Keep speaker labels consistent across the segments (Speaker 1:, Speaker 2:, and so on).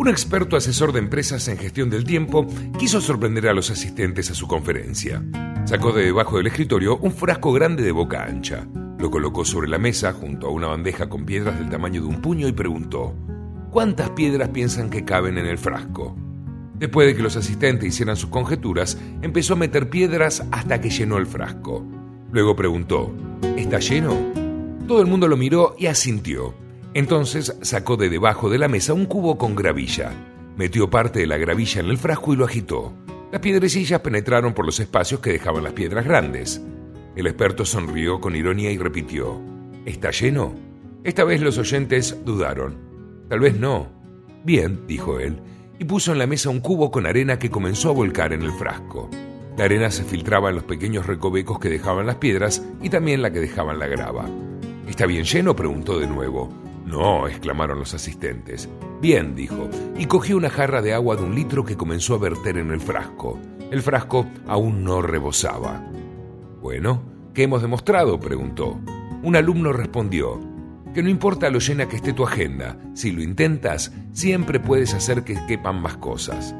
Speaker 1: Un experto asesor de empresas en gestión del tiempo quiso sorprender a los asistentes a su conferencia. Sacó de debajo del escritorio un frasco grande de boca ancha. Lo colocó sobre la mesa junto a una bandeja con piedras del tamaño de un puño y preguntó, ¿cuántas piedras piensan que caben en el frasco? Después de que los asistentes hicieran sus conjeturas, empezó a meter piedras hasta que llenó el frasco. Luego preguntó, ¿está lleno? Todo el mundo lo miró y asintió. Entonces sacó de debajo de la mesa un cubo con gravilla. Metió parte de la gravilla en el frasco y lo agitó. Las piedrecillas penetraron por los espacios que dejaban las piedras grandes. El experto sonrió con ironía y repitió, ¿Está lleno? Esta vez los oyentes dudaron. Tal vez no. Bien, dijo él, y puso en la mesa un cubo con arena que comenzó a volcar en el frasco. La arena se filtraba en los pequeños recovecos que dejaban las piedras y también la que dejaban la grava. ¿Está bien lleno? preguntó de nuevo. No, exclamaron los asistentes. Bien, dijo, y cogió una jarra de agua de un litro que comenzó a verter en el frasco. El frasco aún no rebosaba. Bueno, ¿qué hemos demostrado? preguntó. Un alumno respondió, que no importa lo llena que esté tu agenda, si lo intentas, siempre puedes hacer que quepan más cosas.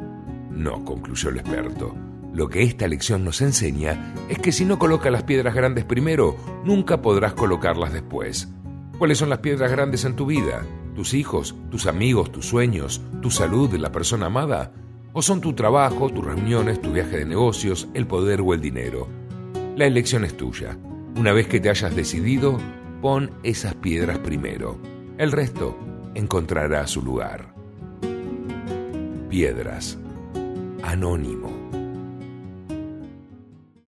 Speaker 1: No, concluyó el experto. Lo que esta lección nos enseña es que si no colocas las piedras grandes primero, nunca podrás colocarlas después. ¿Cuáles son las piedras grandes en tu vida? ¿Tus hijos, tus amigos, tus sueños, tu salud, la persona amada? ¿O son tu trabajo, tus reuniones, tu viaje de negocios, el poder o el dinero? La elección es tuya. Una vez que te hayas decidido, Pon esas piedras primero. El resto encontrará su lugar. Piedras. Anónimo.